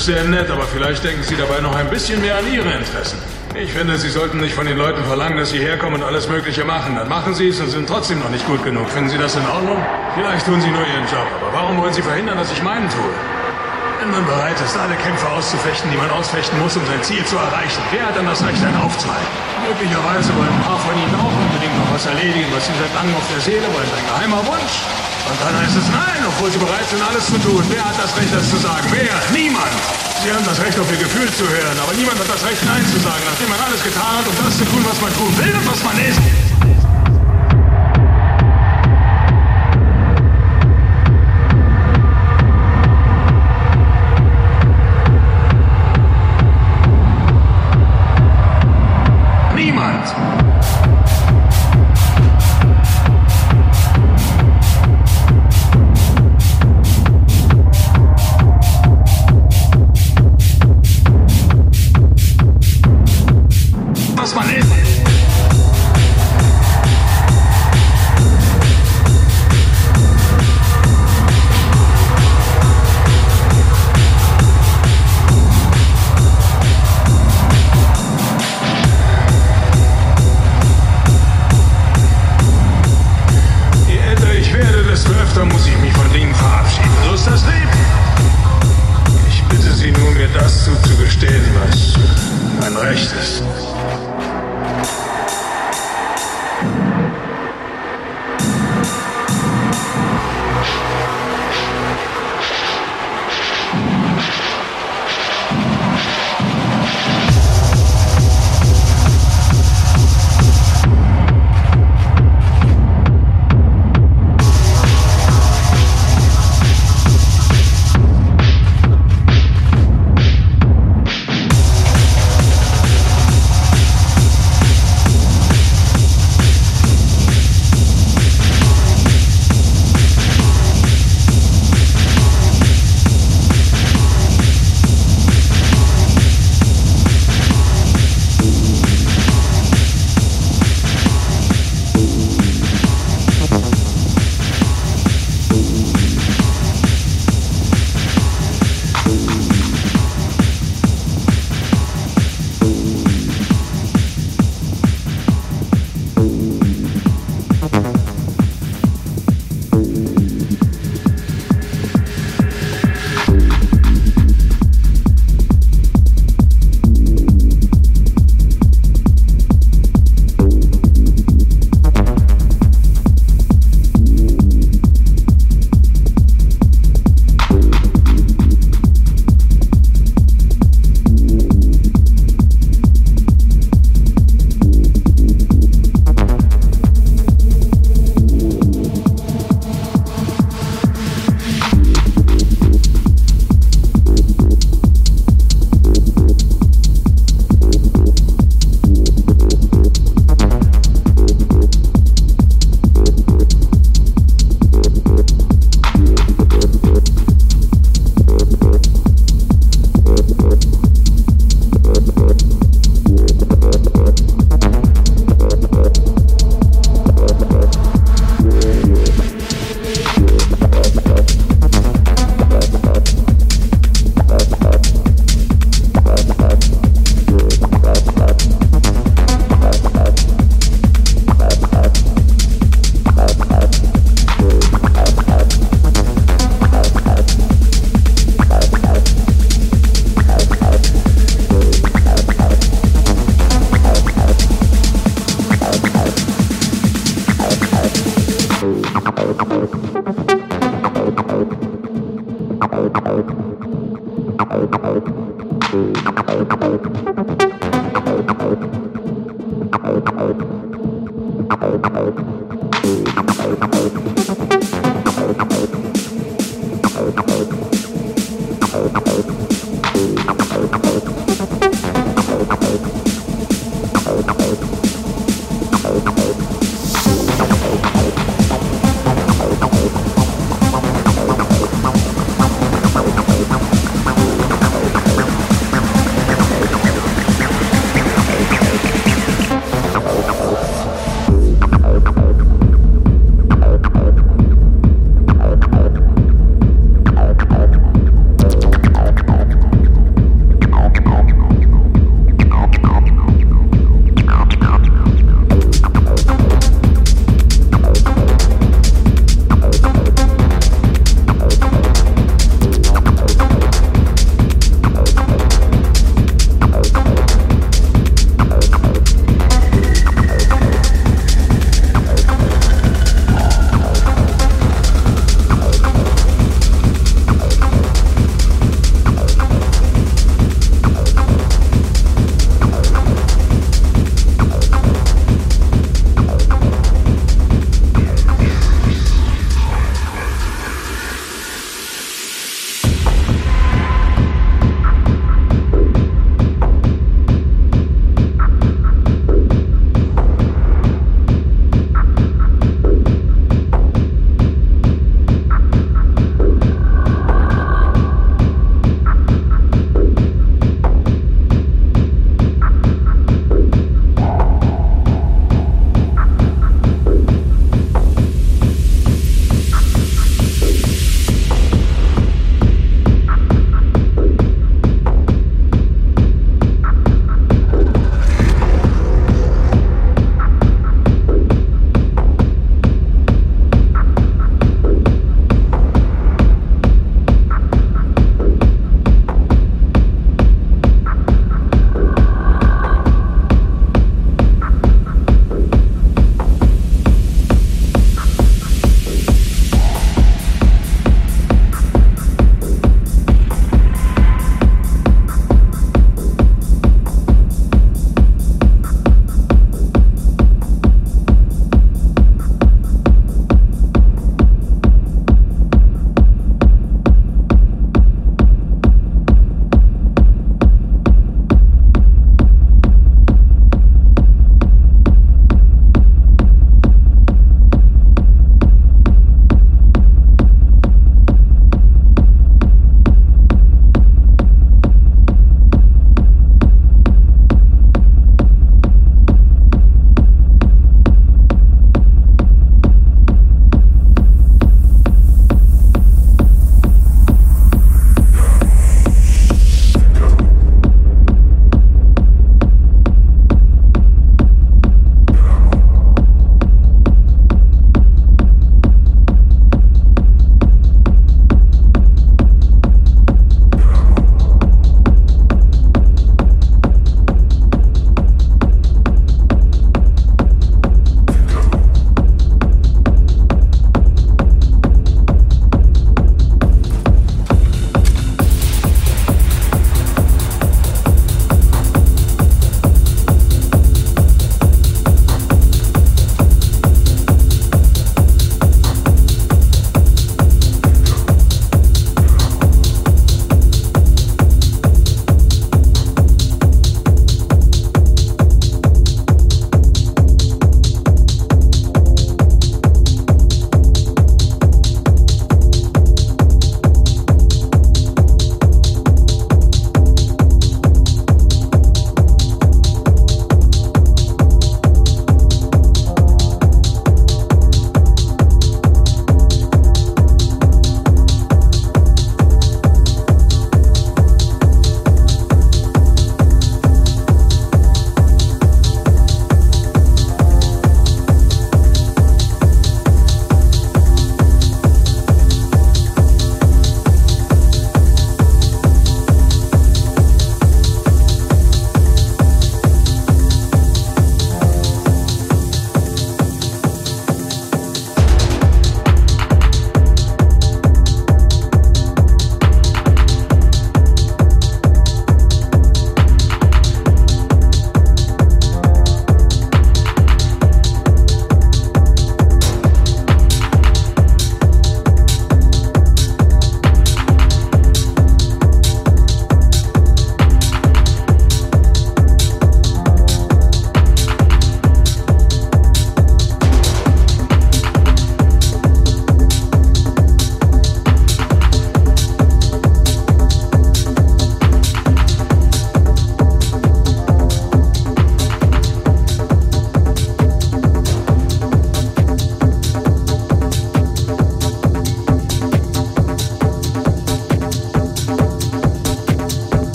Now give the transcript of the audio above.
ist sehr nett, aber vielleicht denken Sie dabei noch ein bisschen mehr an Ihre Interessen. Ich finde, Sie sollten nicht von den Leuten verlangen, dass sie herkommen und alles Mögliche machen. Dann machen Sie es und sind trotzdem noch nicht gut genug. Finden Sie das in Ordnung? Vielleicht tun Sie nur Ihren Job, aber warum wollen Sie verhindern, dass ich meinen tue? Wenn man bereit ist, alle Kämpfe auszufechten, die man ausfechten muss, um sein Ziel zu erreichen, wer hat dann das Recht, einen aufzuhalten? Möglicherweise wollen ein paar von Ihnen auch unbedingt noch was erledigen, was Sie seit langem auf der Seele wollen. Ein geheimer Wunsch. Und dann heißt es nein, obwohl Sie bereit sind, alles zu tun. Wer hat das Recht, das zu sagen? Wer? Niemand. Sie haben das Recht, auf Ihr Gefühl zu hören, aber niemand hat das Recht, Nein zu sagen, nachdem man alles getan hat, um das zu tun, was man tun will und was man ist. reicht es.